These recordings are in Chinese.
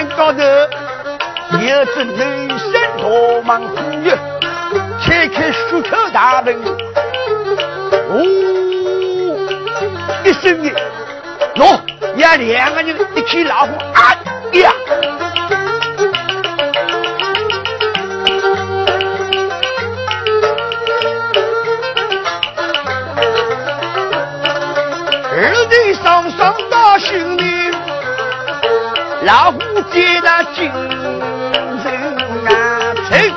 山高头有只女生大忙妇女，开开书口大门，哦一声音，喏，要两个人一起老虎啊呀！上上到心里，老虎接那精神啊！吹，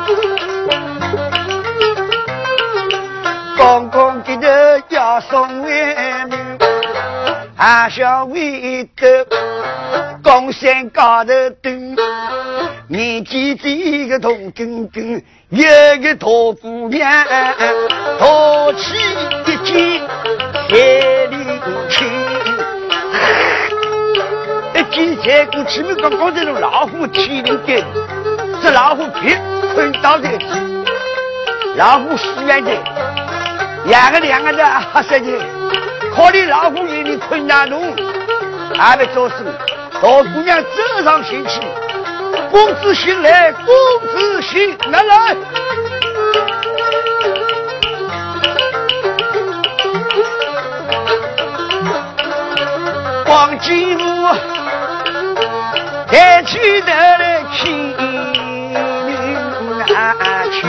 刚刚给的要送外面，还想为的江山高头蹲，年纪这个同根根，有个大姑娘，淘气一见千里去。今天我前面刚刚这种老虎天灵盖，这老虎皮困倒在地，老虎死远的，两个两个的黑色的，考虑老虎眼里困难弄，还没做事，大姑娘走上前去，公子醒来，公子醒来来，黄金屋。抬起头来看去，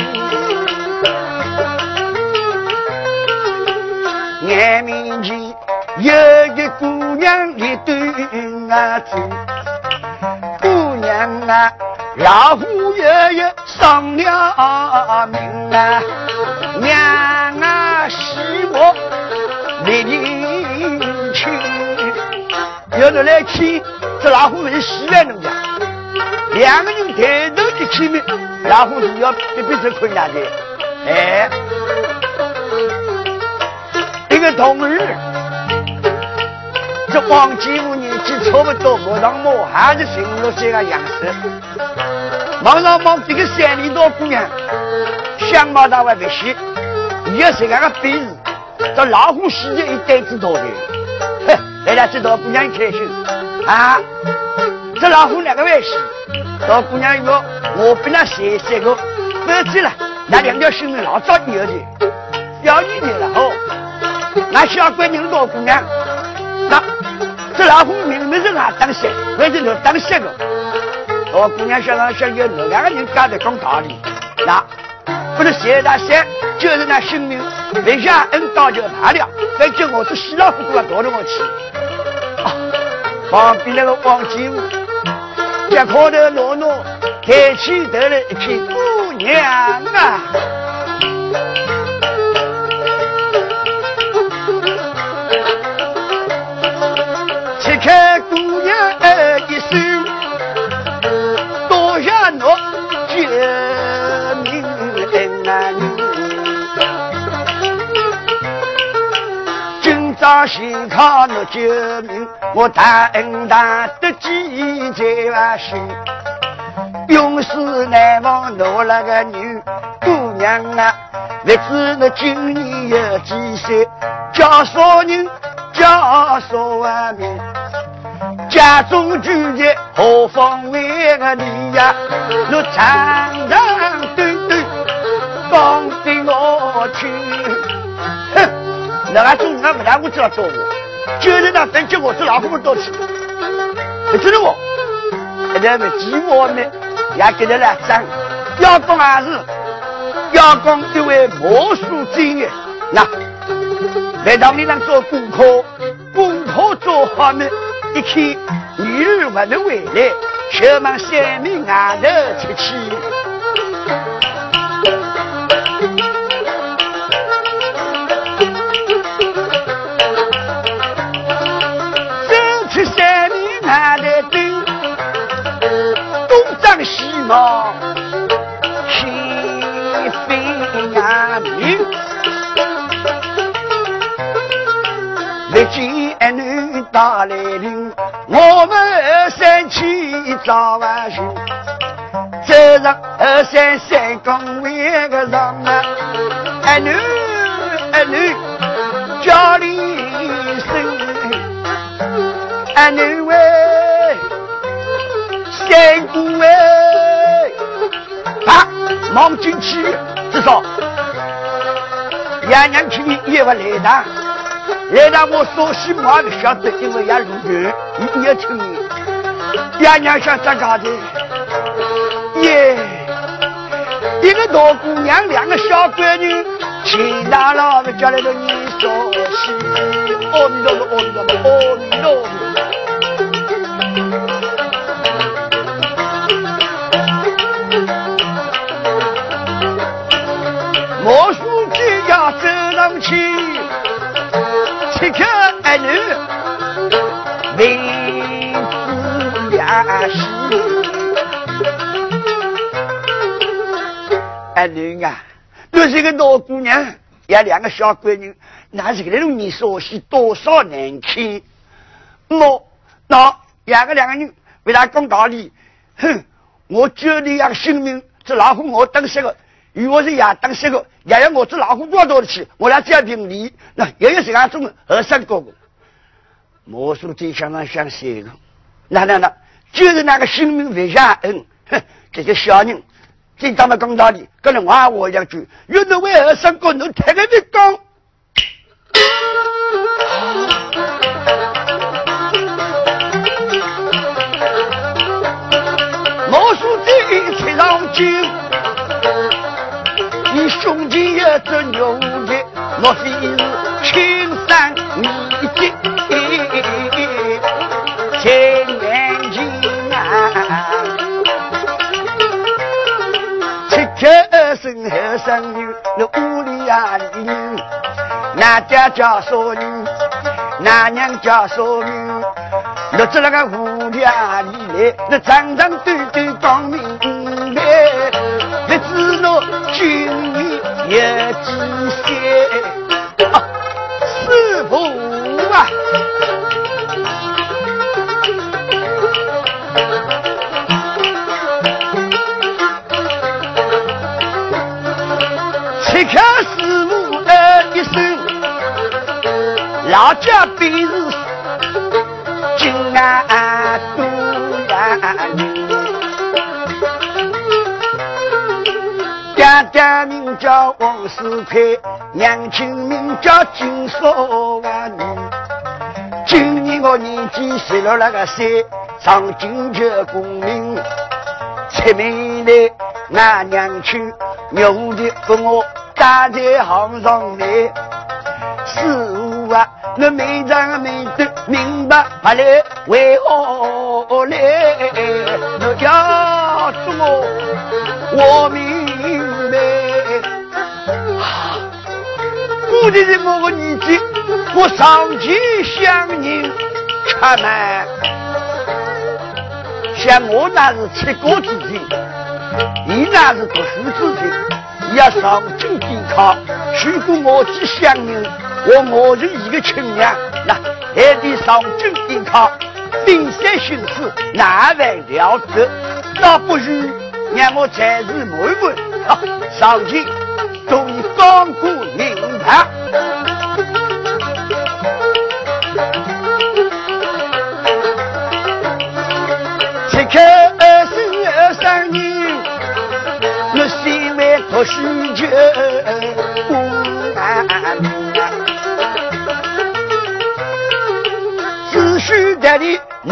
眼面前有个姑娘一对眼睛，姑娘啊，老虎爷爷上了命啊，娘有人来看。这老虎是西安人家，两个人抬头一见面，老虎是要一辈子困难的。哎，一个同儿，这王继武年纪差不多，马上马还是十五六岁的样子。马上马这个三里多姑娘，相貌大外不细，有这样个本事，这老虎世界一辈子多的。哼，来了，这道姑娘开心。啊！这老虎两个外甥，老姑娘说：“我比那谁谁个，不去了。那两条性命老早有的，要你的了哦。那小闺女老姑娘，那这老虎明明是俺当先，为什么当先个？老姑娘想想想，有两个人干的讲道理，那不是谁大先，就是那性命，为下恩刀就罢了。再叫我这死老虎都要躲着我去。”旁边那个王金武，脚靠头挪挪，抬起头来一看，姑娘啊！先靠侬救命。我大恩大德记在心，永世难忘我那个女姑娘啊！不知那今年有几岁？叫啥人？叫啥名？家中住在何方位个你呀？我长长短短讲给我听。哼，那个中人不但不知道做我。就是那等结果这老虎们多吃，你知道不？那么寂寞呢，也给他来争。要讲还是要讲一位魔术专业，那来到你那做功课，功课做好呢，一看女儿还没回来，就往山明外头出去。张西望，心飞呀明，历见儿女打来临，我们二三去找万寻，走上二三三公为个上啊，儿女儿女家里生，儿女喂，忙进去，至少爷娘亲也不来的。来到我说西话不晓得，因为也路远，你也听你。爷娘想咋搞的？耶，一个大姑娘，两个小闺女，亲大老子叫来了你说西，阿弥陀佛，阿弥陀佛，阿弥陀佛儿女啊，都是个老姑娘，也两个小闺女，那是个那种你说是多少难看？我那两个两个人为他讲道理，哼，我救你一个性命，这老虎我等死个。如果是也当这个，也要我这老虎多多的去，我俩这样平理，那也有这样种二三个个。魔术最想上想谁个？那那那，就是那个性命为下恩，哼，这个小人，真他妈讲道理，跟人话我两句，原来为二三个能太个的讲。魔术最吹上去。你兄弟也真牛的，莫非是生后生女，那屋里啊里人，那家叫啥人？那娘叫啥名？落在那个屋里啊里来，那长长短短光明白，不知道君有几些？老家便是金啊都呀人，爹爹名叫王世奎，娘亲名叫金少万女。今年我年纪十六那个岁，上京就功名，出门来俺娘亲牛的跟我搭在行上来。是啊，我没长没懂明白不来为何来？我要做我明白。我的是我个年纪，我上前向人吃饭，像我那是吃过之人，你那是读书之人，要上京赶考。如果我去乡人，我我是一个亲娘，那还得上京赶考，冰山心思哪会了得？倒不如让我暂时问问，啊，上去终于讲过明白。切克二十二三年，我虽为读书求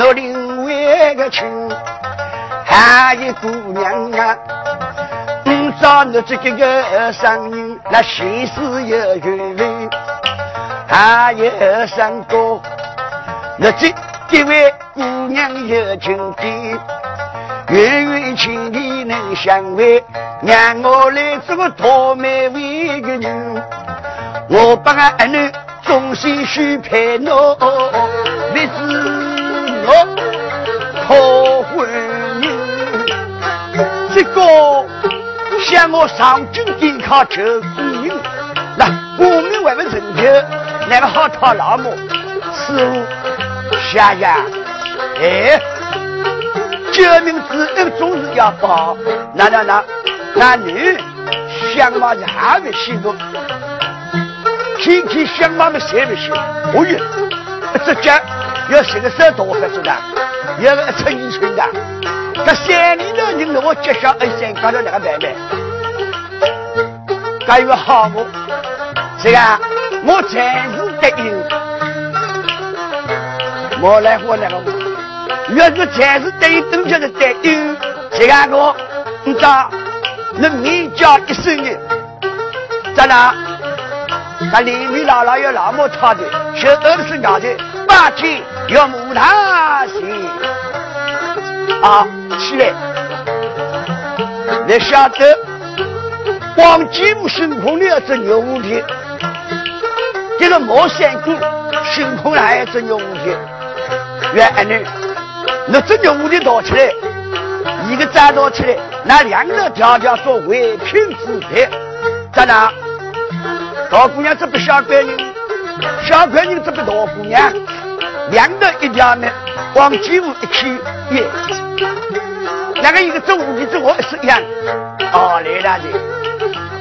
我另外个亲，还有姑娘啊，唔找我这个个二三人，那心思有缘分，还有二三哥，我这。这位姑娘有情的，远远亲的能相会，让我来做个讨美为个人，我把俺女忠心许配侬，为是我讨婚姻，这个向我上京抵抗求夫人，那我们为了成就，那个好讨老母，师傅想想，哎，救命之恩总是要报，那那那，那女相貌是还没许多。天天想妈妈谁不行？哦哟，这家要是个手多合适的，要个一寸一寸的。这山里头人让我接下二三搞到那个买卖，该有好我，这个我暂时答应。我来我那个，要是暂时答应，等就是答应。这个我，你咋？你名叫一声呢？在哪？那里面姥姥有老母操的，小儿子是娘的，八天要母大心啊！起来，你晓得黄金木孙悟空的儿子牛无敌，这个毛三姑孙悟空还有只牛无敌，原来呢，那这牛无敌倒起来，一个站倒起来，那两个条条做为品之配，在哪？大姑娘这不小官人，小官人这不大姑娘，两头一条命，往几户一去耶。那个一个做五的做我是一样，哦来了的，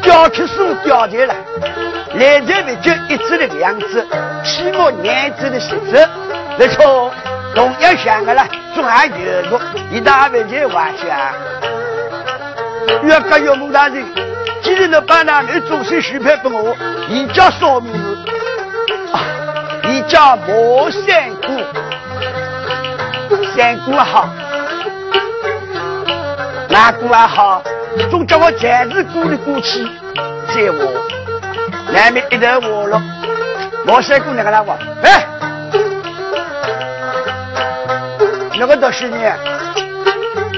交出书交钱了，来。这边就一只的两只，起码两次的十次，没错，同样想的了，总还有个一大半钱花下，越个越猛大人。今日呢，把那女主席许配给我，你叫什么名字？啊，你叫莫三姑，三姑好，那姑还好，总叫我前日姑的姑气，在我难免一头我了。莫三姑那个来话，哎，那个读书呢？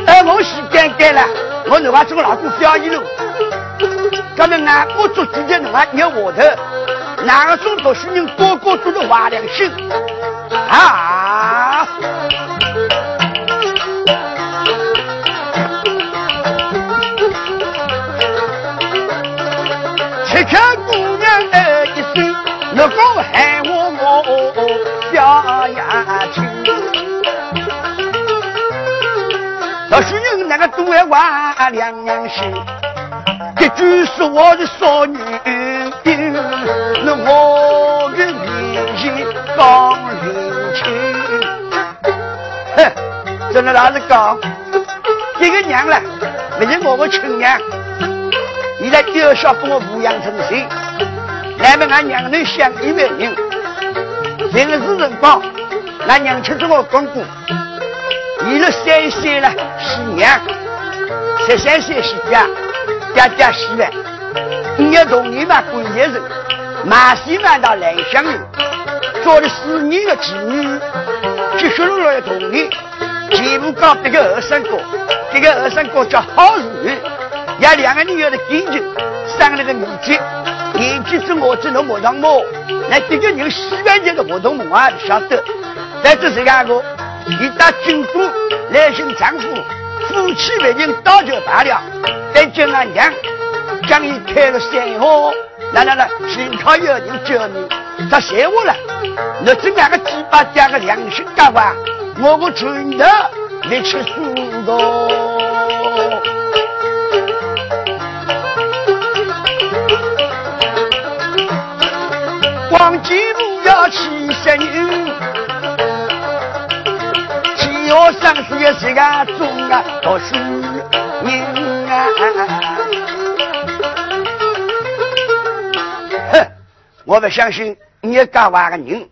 哎，我洗干干了，我哪怕做老公表演喽。咱们俺我做主的，侬还捏我头，哪个种读书人个个都是坏良心啊！两两心。这句是我的少女，那我的年纪刚年轻。哼，真的老是讲，一个娘了，不是我的亲娘，你在幼小把我抚养成谁？来么俺娘能想一万人，平时辰光，俺娘亲是我公公，你了三岁了是娘，十三岁是家。家家喜欢，你要同你们过节日，马戏满到兰香园，做了四年的妓女，继续落来同你。前部搞这个二三哥，这个二三哥叫好日，也两个人有了感情，生了个儿子，年纪之我只能莫上莫。那这个人喜欢这个活动，我还不晓得。在这时间个，一到军都来寻丈夫，夫妻为人倒就罢了。再叫俺娘将你开了山河，来来来，幸好有人救你，他谢我了。你这两个鸡巴加个良心干话，我个拳头力气输个。黄金不要七十年，七月三十也是个中啊读书人。哼，我不相信你干话个人，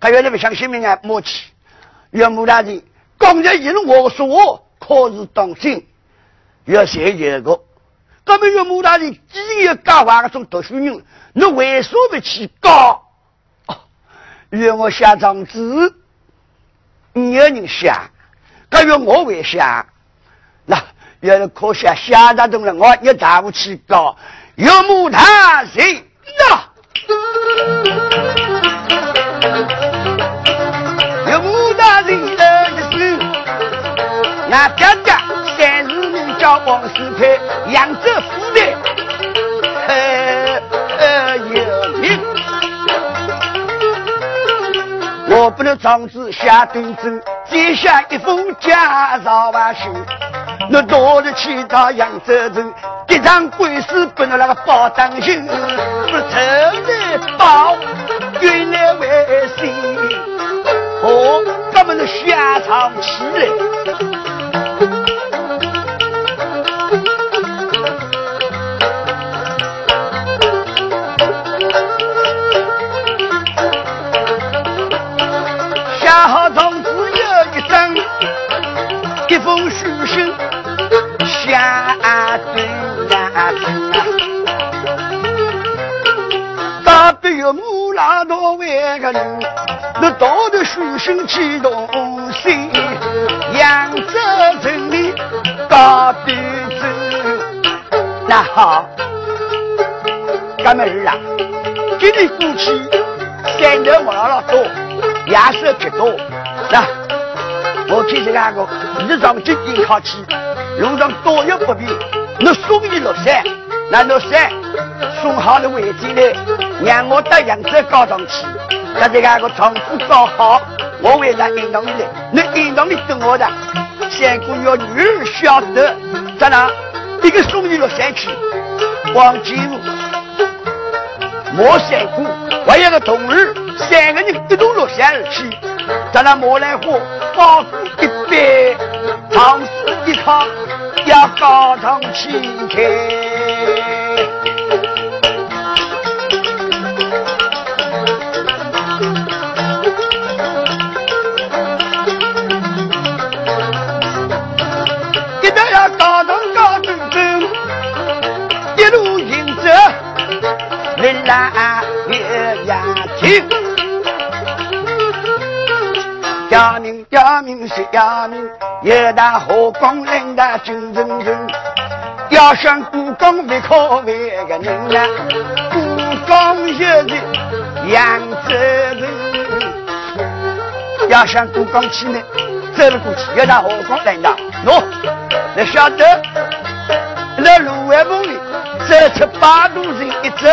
还有你不相信命啊？默契，岳母大人刚才因我说我可是当心，要写一个。那么岳母大人既然干话个种读书人，你为什么去告？哦，我下张纸，有人想，可要我为想，那要是可想想得动了，我一大武器高，有木他谁？那？有木大人的一声，那爹爹三十名叫王世培，扬州府的，我不能长子下顿奏，接下一封家绍万寿。我多日去到扬州城，一场官司不能那个包当心，不愁来报，原来为谁？哦，咱们的下场起来。多为个人，那道德书生启动心，扬州城里高端走。那好，干么日啊？今天过去，山头望了多，夜色极多。那我听这个，日上今天靠起，路上多有不便，那送你落山，那落山送好了围巾来。让我到扬州高上去，那这个个丈夫搞好，我为了引导你来，你引导你等我的，三姑要女儿晓得，咋啦？一个送你落山去，王继武、莫三姑，还有个同儿，三个人一同落山而去，咱俩莫来火，包一杯，长子一康要高堂去开。蓝月牙听，哑明哑明是哑明，一大河光领的军人人，要想故宫别可为个人啊，故宫就是扬州人，要想故宫去呢，走不过去，一大河光领的，喏，你晓得，那芦苇缝里走出八路人一走。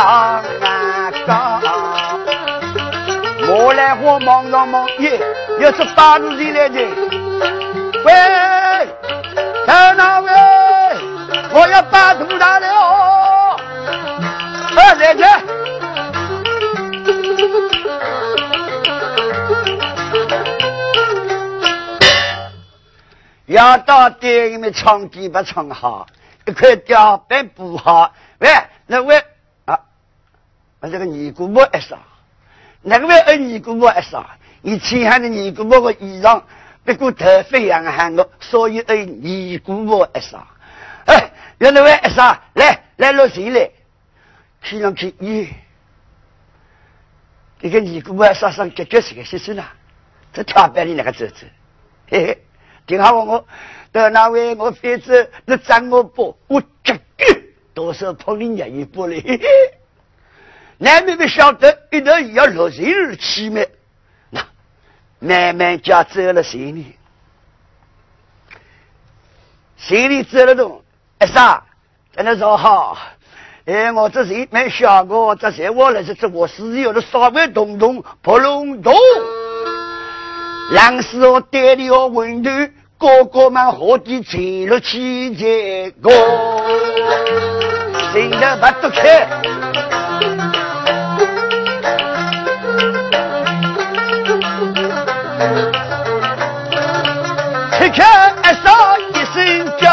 浪高。我来我忙上忙耶，又是八路进来的。喂，在哪位？我要把土打了哦。哎，来去。要到店里面唱地不唱好，一块吊板不好。喂，那位，这个尼姑婆一说，那个位爱尼姑婆一说，你穿上的尼姑婆个衣裳，不过头发样喊我，所以爱尼姑婆一说。哎，那那位一说，来来落水来，看上去咦，这个尼姑婆说上脚脚是个些什呢？这跳板的那个走走，嘿嘿。听好我我，到那位我妃子，你赞我不？我这个多少碰你伢一波嘞？难妹妹晓得一头要落水而起没？那慢慢家走了心里，心里走了动，哎啥？在那说好，哎，我这谁没想过？这谁我来是这我是有的稍微动动不隆咚，让是我带的我温度。哥哥们何地吹了七节歌，心头不得开。吃开一声叫，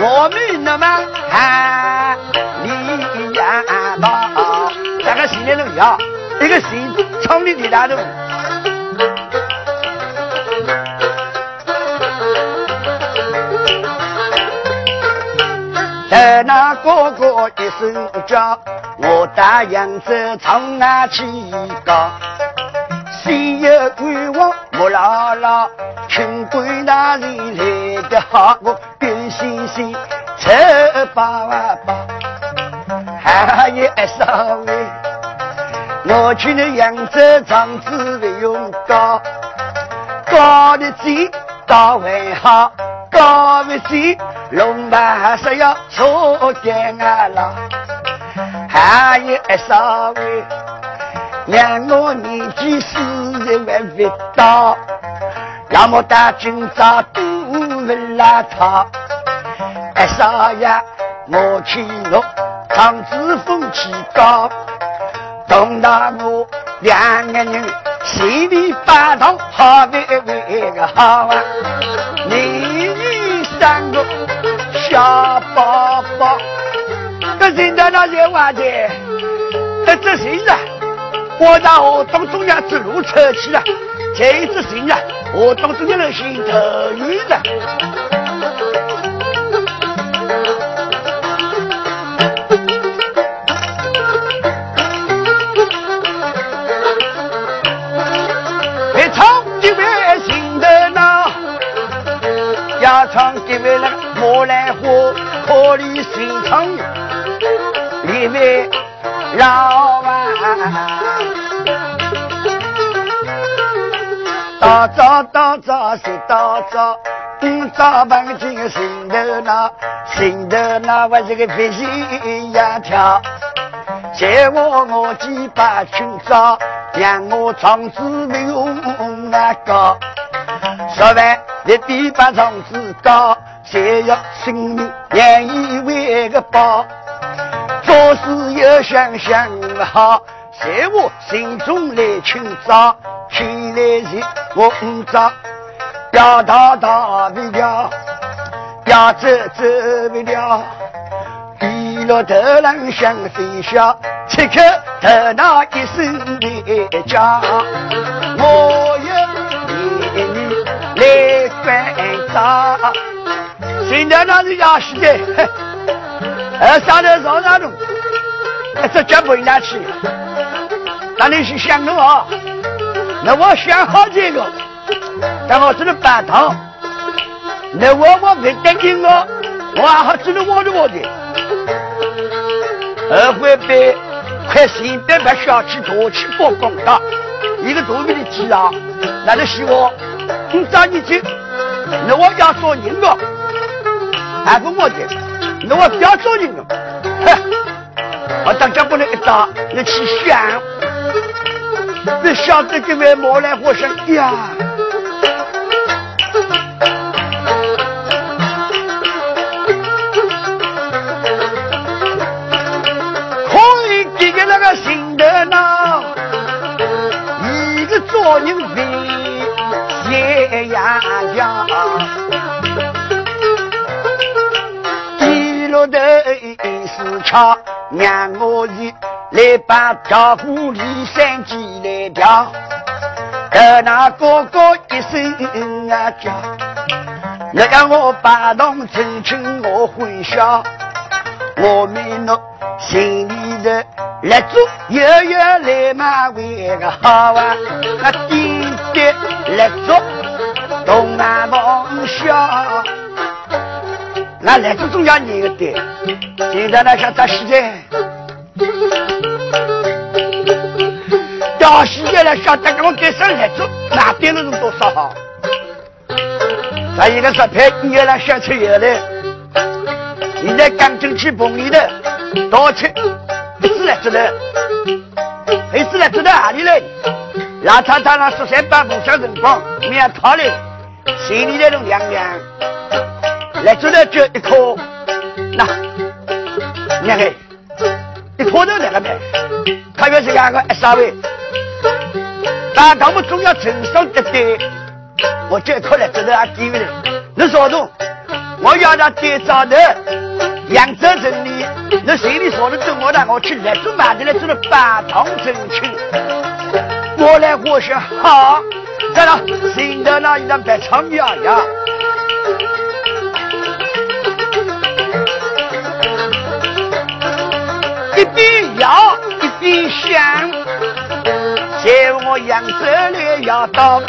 我们那么喊你呀吧，这个心里头呀，一个心肠里的大头。在那哥哥一声叫，我打扬州从哪去高？谁有欲望莫拉拉，穷鬼哪里来的好？我跟星星走吧吧，还有少位，我去那扬州长子不用高，高的最高为好，高的最。龙马是要出见啊啦，还有二少位，让我年纪四十还未到，要么打今朝都不邋遢。二少爷，我去我长子风气高，同大我两个人心里发痛，好为为个好啊，你女三个。小宝宝，这现在那些话的，这执行了，我到河东中央之路出去了，这执行了，河东中央的心头晕了。别唱，因为心头恼，要唱因为那个。莫来花，可怜心肠，里面老！大早大早是大早，五早半进心头闹，心头闹我这个飞心呀跳，借我我几把清早，让我长子没有那个，说完你比把长子高。谁要性命愿意为个保，做事要想想好。在我心中来清早，起来时我五早，要逃逃不了，要走走不了。低落头浪向飞翔，此刻头脑一声的叫，我有美女来关照。现在那是要死的，呃，上头上上路，这绝不应该去。那你是想的啊？那我想好这个，但我只能办堂。那我我不担心我，我还只能望着我的。二会被快现在把小气大气包光大，一个多米的鸡啊，那就希望你早你去，那我要做人了。还不我的，我不要做人了。哼，我当家不能一打，你去想，你晓得这位莫来火生呀？可以这个那个心的呢，一个做人巧，让我是来把挑夫李三姐来挑，得那哥哥一声啊叫，那让我把弄真情我欢笑，我们侬心里的来做月月来嘛为个好啊，那弟弟来做东南望笑。那来自中央你个的，现在那想找时间，到时间来晓得给我给上来做，那点了多少好？再一个是派你要来想出油来，现在刚进去碰你的，多吃，不是来知道，一次来知道哪里来？老太太那十三把梦想辰光，面讨来，心里那种凉凉。来，这来就一颗，那两个，一颗都两个呗。他要是两个稍微，但他们总要承受一点。我这一颗来，这来还低了。你说中，我要他点早的，扬州城里，你心里说的等我的，我去来做买的来做了八堂正清。我来我说好，在那新的那一张白长呀呀。一边摇一边想，在我扬州里要到，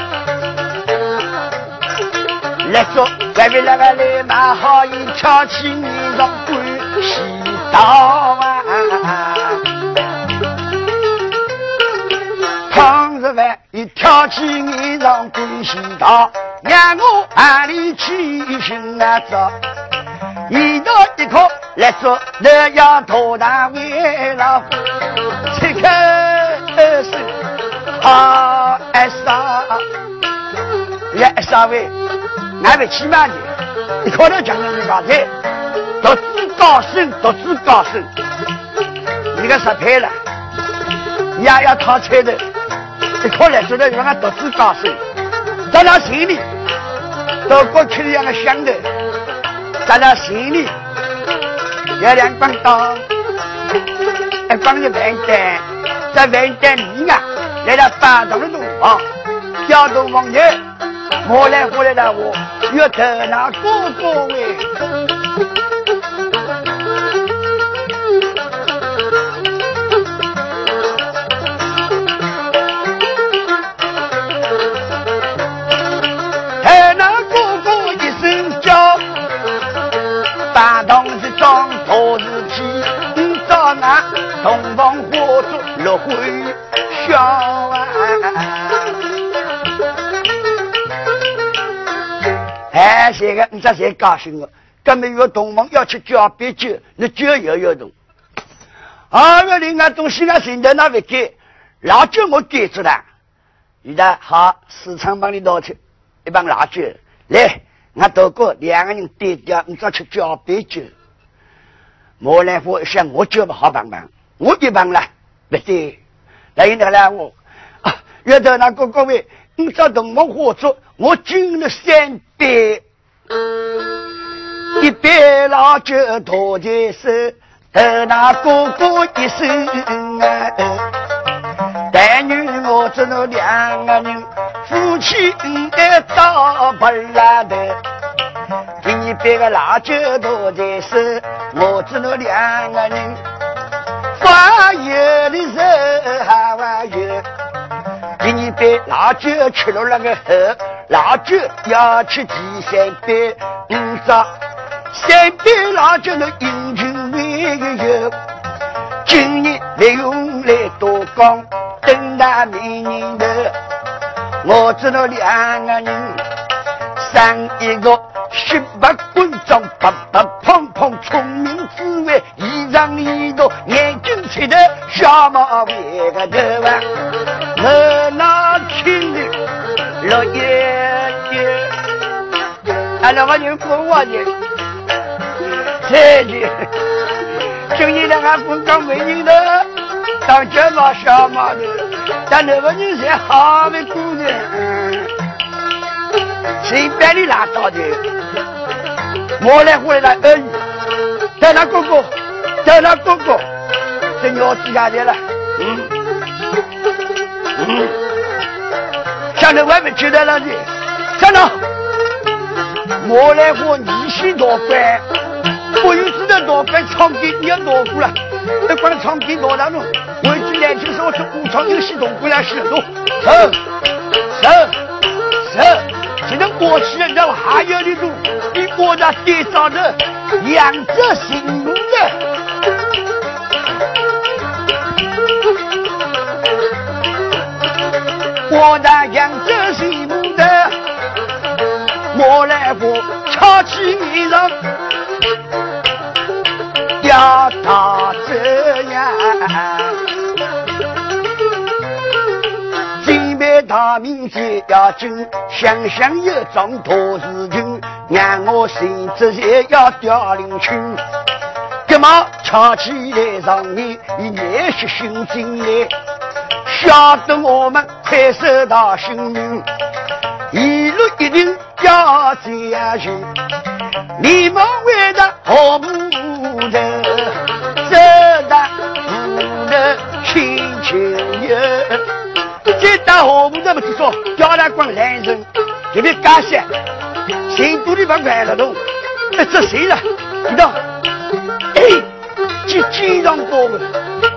来做外面那个来买好衣，挑起衣裳关西道啊！倘若万一挑起衣裳关西道，让我哪里去寻啊找？一刀一颗来做，那要大大为了切开手，啊哎啥？呀哎啥喂？俺们起码的，你可能讲的是啥子？独自高升，独自高升，你个失败了，也要掏钱的，你可能觉得让俺独自高升，在他心里，到过去的样个想的。在心里有两光灯，一光是万灯，在万灯里啊，来了八道的东方，叫做王爷，我来过来的我，越得那哥哥喂。东方火烛落回香啊！哎，这个你这才高兴了。根本有东方要去交杯酒，那酒又要动。二月另外东西那现在那边给老酒我给出来。现在好，市场帮你拿去一帮老酒来，俺多过两个人对调，你再去交杯酒。莫来福想我酒不好办办。我一帮了，不对，来人来我啊！约到那个各位，你找同我合作，我敬了三杯，一杯老酒托在手，和那哥哥一声啊！但愿我只那两个人夫妻的到不来的，给你别个老酒托在手，我只那两个人。有的时还玩有，给你杯老酒吃了那个后，老酒要吃第三杯，五张三杯老酒的英俊为有，今年没用来多讲，等待明年的，我知道两个人生一个。十八棍装，白白胖胖，聪明智慧，衣裳里头，眼睛切的小马尾个头啊！我那亲的老爷爷，俺那个人不我的，再见。今年的俺不讲美女的，当家马小马的，但那个人是好的姑娘，随便你拉倒的。我来回来而已，在那哥哥，在那哥哥，这鸟子下来。了，嗯。嗯，想在外面接待了你，站长，我来和你先拿饭，不有知道拿饭唱给你要拿过了，那光唱给拿当中，我一句年轻时候是武昌有些东过来写走，走走走。现在过去人道还有那种比我那地上的养着行路的，我那养着行路的，我来过翘起衣裳，要他大明节要紧，想想有桩大事情，让我心直接要凋零去。干嘛翘起来上面，一热血心进来，晓得我们快收到幸运，一路一定要这样去。你们为的好不得，走的不得亲情有。打河不这么去说，叫他光人生，这边感谢，心肚里边快乐动，哎，这谁了？你道？哎，几几张过的？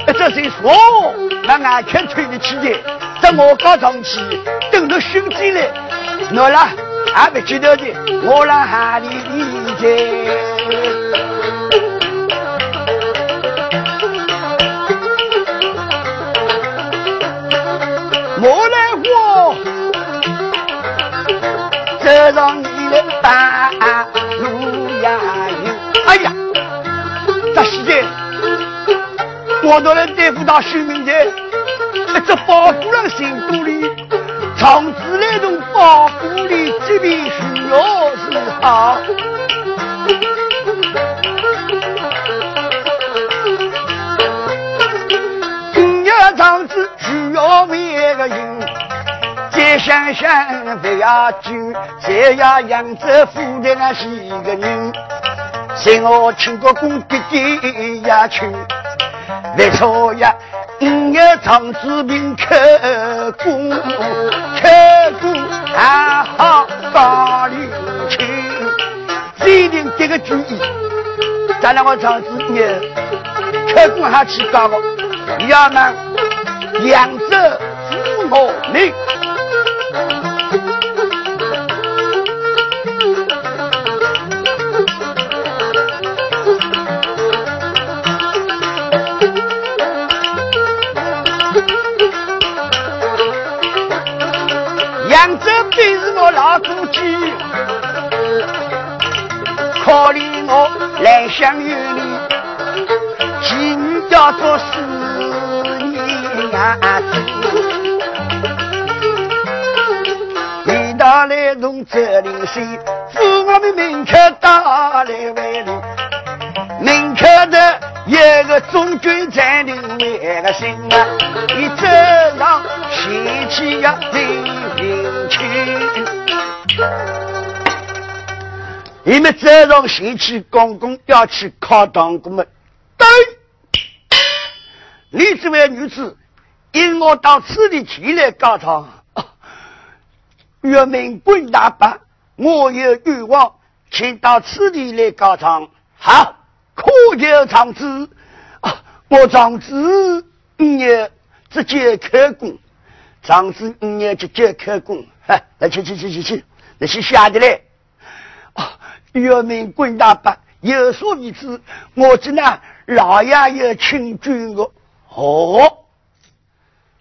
哎，这谁说？那俺全推得起的，这我刚上去，等着兄弟来，那了还没记得的，我让喊你理解。莫来火，这让你的半路呀有。哎呀，这时间我都能对付到徐明的，这包夫人心肚里，从此那种包谷里这边需要是好。今夜长子。需要每个人，再想想不要酒，再要扬州府的那些个人，请我请个公爹爹呀去，没错呀，五月长子命可公，可公还好高里去，一定这个主意，咱两个长子也可公还去搞个，要么。扬州父母命，可怜我来相有你，妓女叫做四。你到来从这里水，扶我们门口打来外路，门口的一个中军站定为个心啊，你走上西去呀，你们走上西去，公公要去考当官们，对，你这位女子。因我到此地去来告状，岳明官大伯，我有欲望，请到此地来告状。好，可就长子啊，我长子五年直接开工，长子五年直接开工。哎，来去去去去去，那去下的嘞。啊，岳明官大伯有所未知，我知呢，老爷要请君我。哦。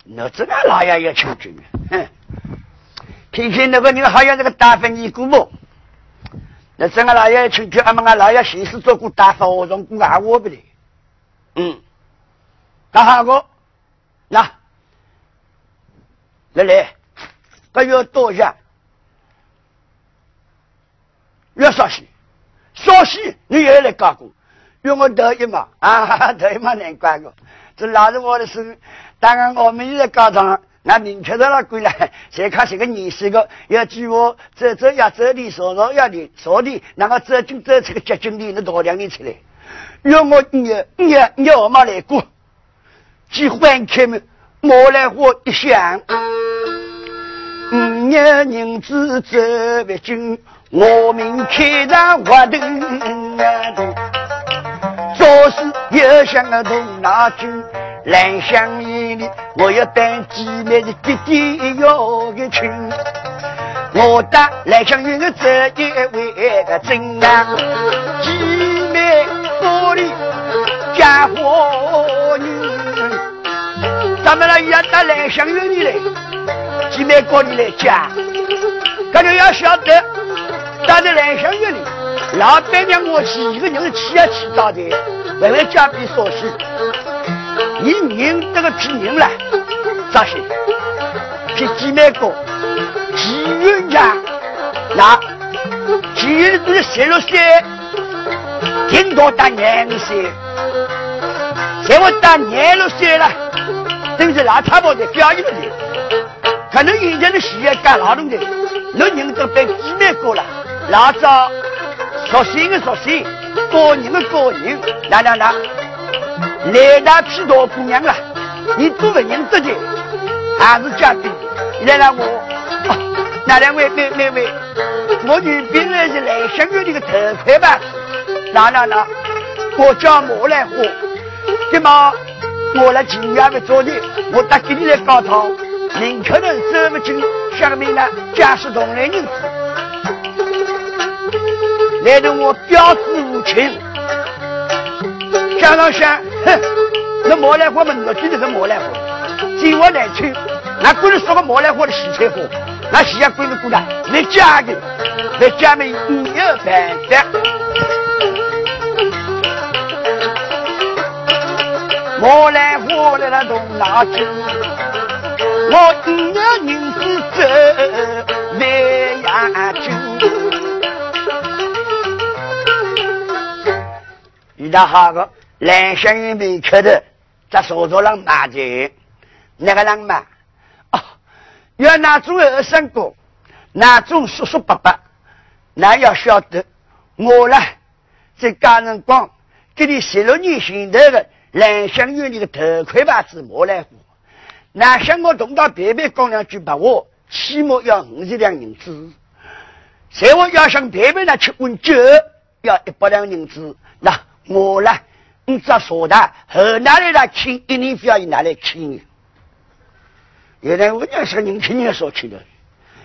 那这个老爷要求军，哼！听听那个人好像这个大分尼姑母，那这个老爷请军，俺们俺老爷先是做过大发和尚，过俺我不的，嗯，大好哥，那来来，不要多谢，要少些，少些你也来干过，用我得意嘛，啊，得意嘛难管个，这拉着我的手。当然，我们现在高场，那明确的了归来，谁看谁个年岁个，要据我走走要走的，说说要的说的，那个走进走出个结晶的，那多两年出来，要我你你你我妈来过，去换开门，莫来我一想，五年银子走不进，我们开张活动做事又想个动脑筋。兰香园里，我要带姐妹的弟弟要个亲。我带兰香园的这一位个真啊，姐妹家里嫁活女。咱们那要到兰香园里来，姐妹家里来嫁，可就要晓得，到这兰香园里，老板娘我去一个人去啊去到的，为了家比所需。你认这个皮人了，咋些皮几妹个，几人家，那几人是十六岁，顶多打廿六岁，现在打廿六岁了，等于那差不的表一个的，可能以前的事业干劳动的，那人都被几妹过了，老早说心的说心，个人的个人，来来来。来那批多姑娘了，你都不认得的，还是家的？来了我，那两位妹妹妹，我女兵来是来香园的个头盔吧？来来来，我叫莫来火，那么我来今夜的昨天，我打给你来高堂，宁可能走不进，下面呢家是同来人，来的我表子无情，想上想，哼，那莫来火嘛，我记得是莫来火，今我来去，那不是说个莫来火的洗菜货，那洗下闺女过来，来家的，来家里没有办法。我来我来了动脑筋，我一个到好个蓝香云没开的，在手头上买的，那个人嘛，哦，要那种二三哥，那种叔叔伯伯，那要晓得，我呢，在家人光给你十六年心头的。蓝香园里的头盔把子莫来乎？那想我同到别别讲两句白话，起码要五十两银子。谁我要想别别那去问酒，要一百两银子。那我呢？你只说的和哪里来请？一年非要哪里请？有人我娘是年轻人说去的，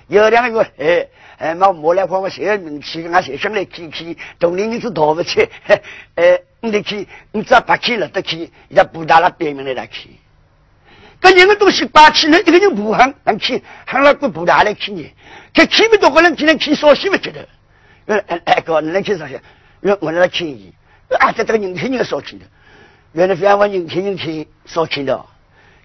有两个哎哎，那莫来话我谁名气？俺谁想来去去？同龄人是逃不去，哎。你得去，你只要拔起了得去，要不打了别名来来去。搿人个东西拔起来，一个人不喊，能去喊了个不打来去呢？这去不多个人只能去烧西不觉得？呃哎哎哥，你能去烧西？我我来请你，啊这这个年轻人烧去的，原来非要我年轻人去烧去的。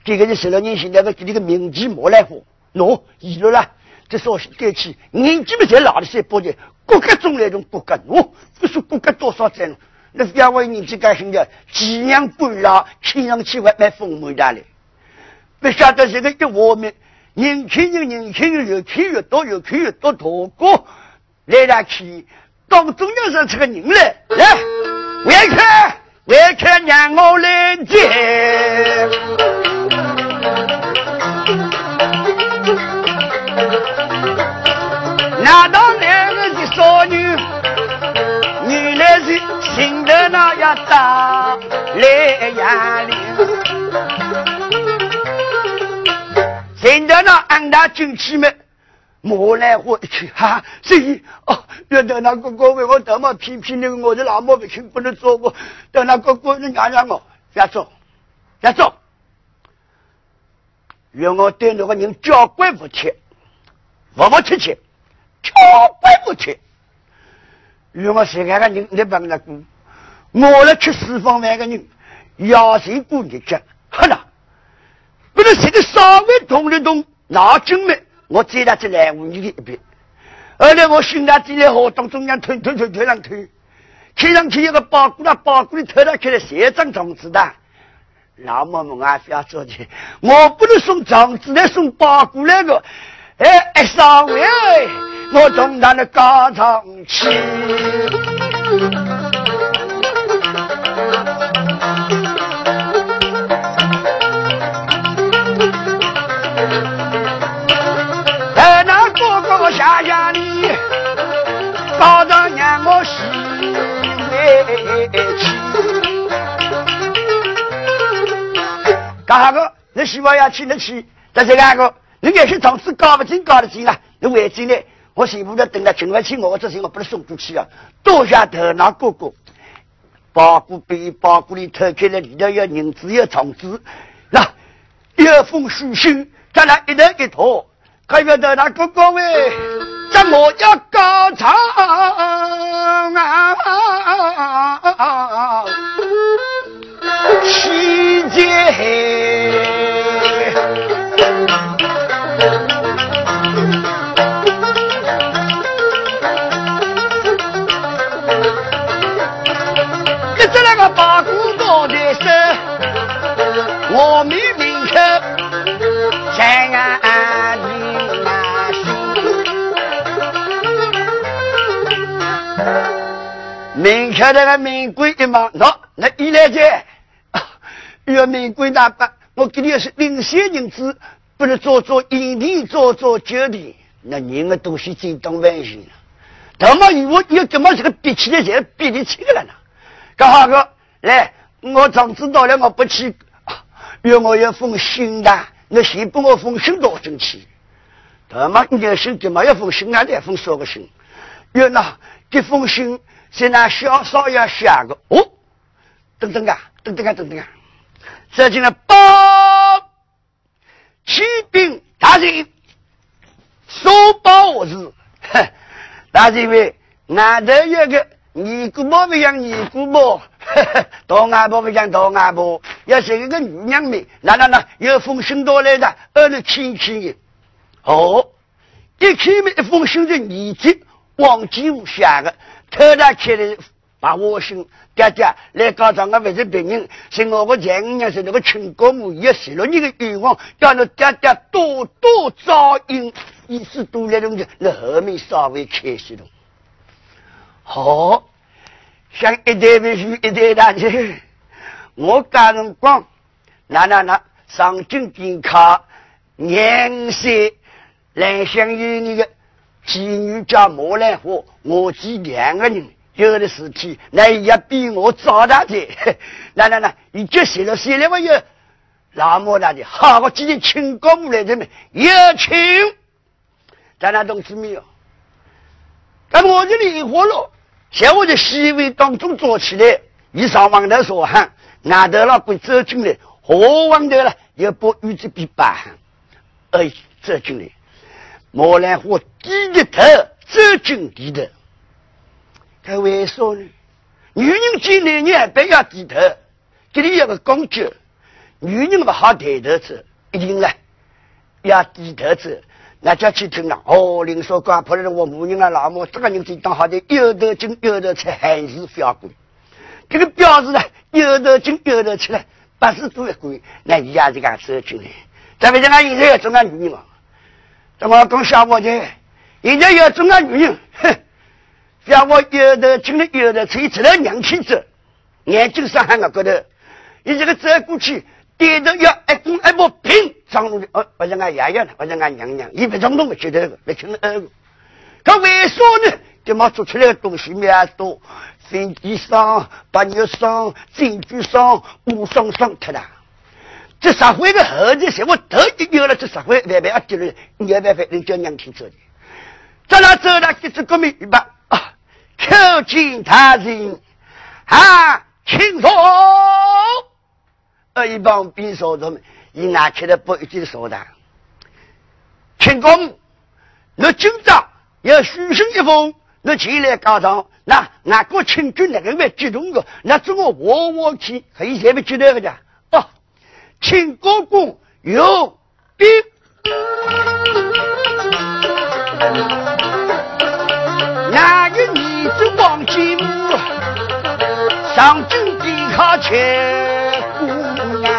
这个是十六年前那个给你个名记莫来火，喏，遗了啦。这烧西该去，年纪不在老的些包的，各个种类种各个，喏，不说各个多少钱。那两位年纪干什的，几年不老，听上去还蛮丰满的嘞。不晓得这个一我们年轻人，年轻人越看越多，越看越多，大哥来来去，当中央上这个人来，来，外看外看，让我来接。那当两个的少女，原来是。听得那呀打来呀铃，听得那俺大进去们，莫来火一去哈，所以哦，要等那哥哥为我他妈批评那个我的老母不亲不能做我，等那哥哥你让让我别走，别走，让我对那个人交关不切，我不切切，交关不切。如果谁看个人，你帮他过，我来吃四方饭个人，要谁过日子？好了，不能谁个稍微动一动脑筋没？我再他这来无你的一边。后来我训他进来河当中央推推推推上推，推上去一个包谷了，包谷里推到起来谁张种子的？老妈妈啊，不要着急，我不能送种子来，送包谷来个。哎哎，少尉。我从他的高唱起，干啥个？你希望要去得去？但是那个，你有些场子搞不进，搞得进啊，你回去呢。我媳妇在等他，请来请我，这些我不能送出去啊！多谢头脑哥哥，包谷被包谷里偷开了，里头有银子有虫子，那有封书信，咱俩一人一套，可要头拿哥哥喂，怎么要高唱啊，七节。明口那个名贵一毛，喏，那一来这，要名贵大把，我给你是领先银子，不能做做一地，做做九地，那人的东西最当万幸了。他妈，我要怎么这个比起来才比得起来了呢？刚好个来，我早知道了，我不去，约我要封信的，那先帮我封信多争气。他妈，你这信怎么要封信啊？得封啥个信？约那这封信是那小少爷写的哦。等等啊，等等啊，等等啊！这进来报启禀大人，收报是，大人为俺这有个尼姑婆不像尼姑婆，大阿婆不像大阿婆，要是一个女娘们，那那那有封信到来的，二是亲戚的。哦，一开门一封信的年纪，王继武写的，偷来开的。把我心爹爹来告状，我不是别人，是我个前五年是那个亲哥母也死了你的愿望，叫你爹爹多多照应，意思多来东西，那后面稍微开始了。好，像一代为书，一代大姐，我干人光，那那那上京点卡，年岁来相与你的妓女叫莫兰花，我记两个人。有的事体，那也比我早大的。来来来，你就写了写了我有老莫大的，好，我今天请公来这边有请。咱那同志没有？那我这里活了，像我在西位当中坐起来，一上王头说喊，俺头老鬼走进来，何王头了，又把玉子比把喊，哎，走进来，莫兰花低着头走进里头。他为啥呢？女人见男人不要低头，这里有个讲究，女人不好抬头走，一定呢要低头走。那叫去听了，哦，林说瓜破了，我母人啊，老母这个人最当好的，有头金有头彩，还是表贵。这个表示呢，有头金有头彩，八十多一贵，那一下就敢走进来。咱们这俺现在要中俺女人嘛？怎么讲小伙子？现在要中俺女人，哼！像我有的进来，有的吹出来娘气子，眼睛上喊我高头，你这个走过去，低头要一公一母平，张路的哦，我是俺爷爷呢，我是俺娘娘，你别冲动我觉得个，别听二个。可为啥呢？这么做出来的东西蛮多，飞机上、八月上、京剧上、武上上特了。这社会的后头些，我头一有了这社会，万万要丢了，你要办法能叫娘亲走的。在那走了，给这革命一把。叩见大人，啊，请坐。呃，一帮兵少他们，一拿起来不一定说的。请公，那今朝要书信一封，那前来告状。那俺国清军那个会激动的，那怎么我我去可以前面接待个的？哦，请公公有兵。那一年。是王继母上京抵抗前姑娘，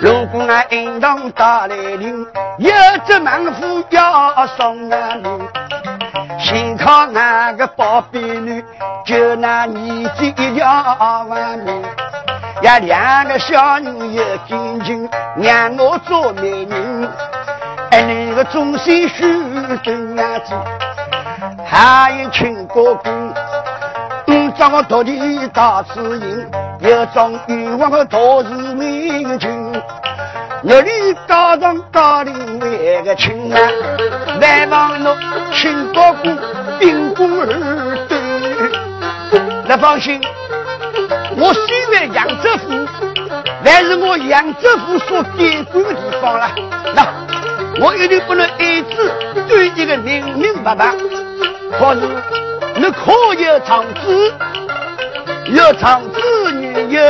如果俺应当打来临，有只猛虎要送俺们命，先靠那个宝贝女，就那年纪一条万命，呀两个小人有感情，让我做媒人。那个忠心许真伢子，还有亲哥哥，五张徒弟大慈人，有种欲望的大是明君。那里高上高领为个亲啊，万望侬亲哥哥秉公而对。那放心，我虽然扬州府，但是我扬州府所监管的地方了，那。我一定不能一直对一个明明白白。可是你可有长子，有长子女有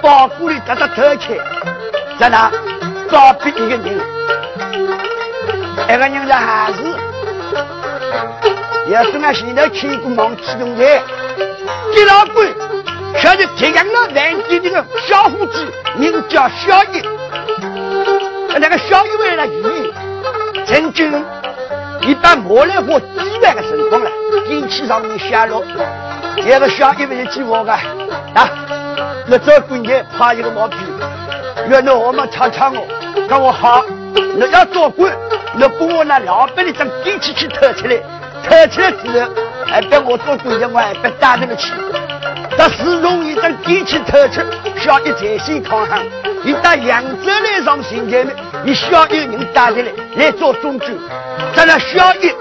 包谷里得到偷窃，在哪招逼一个人，那个人的孩子，要是俺现在去一个忙启动台，接老鬼，晓得这样的南京这个小伙子，名叫小叶。那个小一为了鱼，曾经一把磨来过几万个辰光了，电器上面下落，那个小一为了计我个啊，那这过年怕一个毛皮，原来我们瞧瞧我，跟我好，你要做官，你把我那老板的张地契去偷出来，偷出来之后，还别我做官的，我还别打这个去。他始终一张地契偷出，需要一在线抗衡。你到扬州来上新前面，你需要有人带进来来做中军，咱俩需要一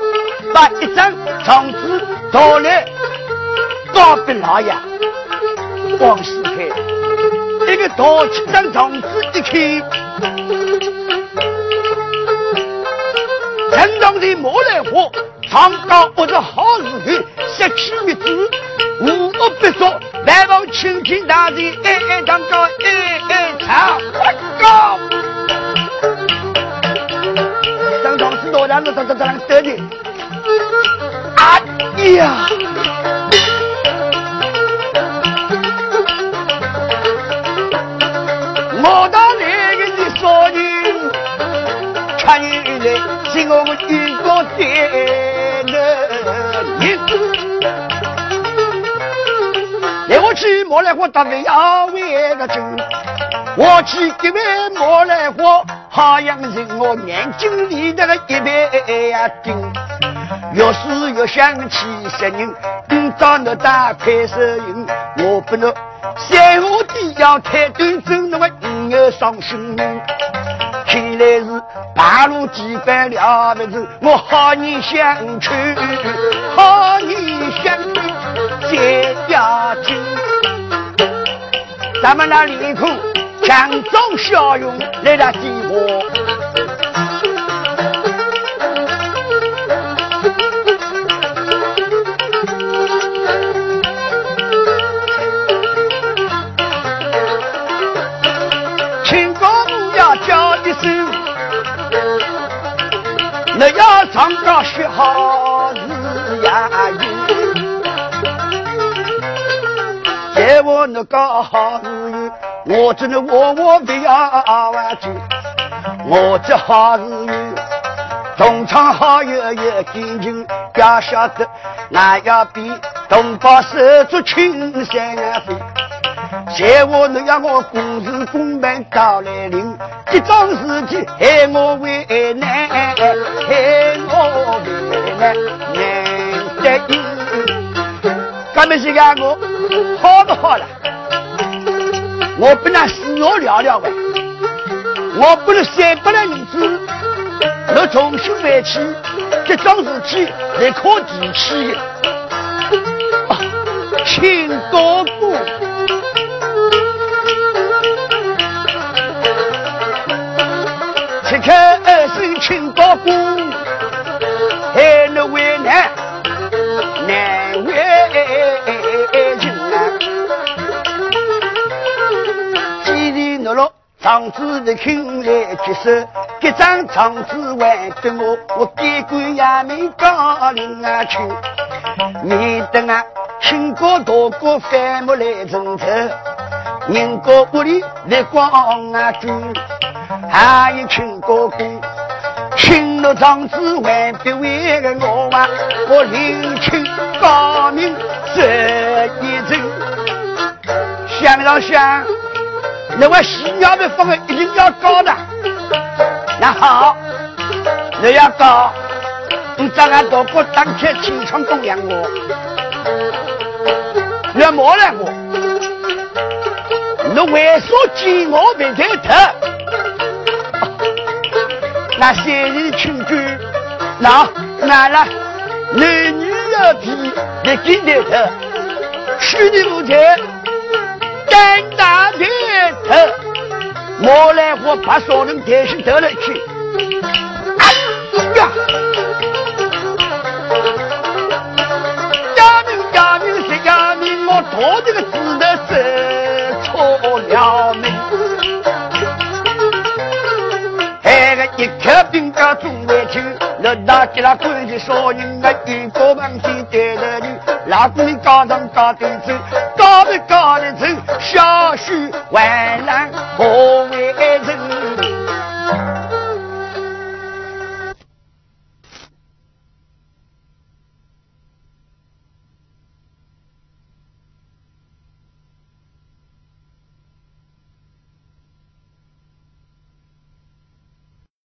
把一张状纸拿来告别老爷王世开，一个大七张状纸一看，陈长的莫来花，长高不是好日子，失去一子，无恶不作，来往青天大地，哎哎长高，哎哎长高。张庄子多大？那这这这那个得的？哎呀！我到那个你说人，看你来是我们遇过的人。来我去莫来花，大为要为个酒，我去一杯莫来花，好像人我眼睛里那个一杯呀顶。越是越想起些人，今朝那打开手印，我不能三五的要太端正，那么你要伤心。看来是大路几番了不子，我好你相去，好你相去再要紧。咱们那里头强装笑容来了激我。那要唱歌学好日呀有，在我那个好日有，我只能我我不要玩酒，我这好日有，同唱好友有感情，要晓得那要比同胞手足情深飞。在我你要我公事公办到来临，这桩事体害我为难，害我为难，难得意。干么是讲我好不好了？我不能死我聊聊呗，我不能三百两银子，我重新回去，这桩事体是可提起的。请哥哥。看二声亲高姑，还能为难，难为情啊！既然落落长子的亲来接手，这张长子还给我，我给官也没高领啊去，免得啊亲哥大哥反目来争吵，人家屋里来光啊住。还有亲哥哥，亲了长子还别为个我啊！我领亲高明这一阵，想了想，那我喜娘的风一定要高的。那好，你要高，你咱俺大哥当天清仓供养我，要磨了我，你为啥见我别抬头？那三人亲眷，那那那，男女要皮来给头头，娶的不才干大头头，我来我把少人抬起头来去，哎呀！家明家明是家明，我打这个字的是错了命。一口兵家中外去，那大吉拉关系少人啊，一个门前对着你，老公你高上高头走，高不高的走，小婿万难何为人？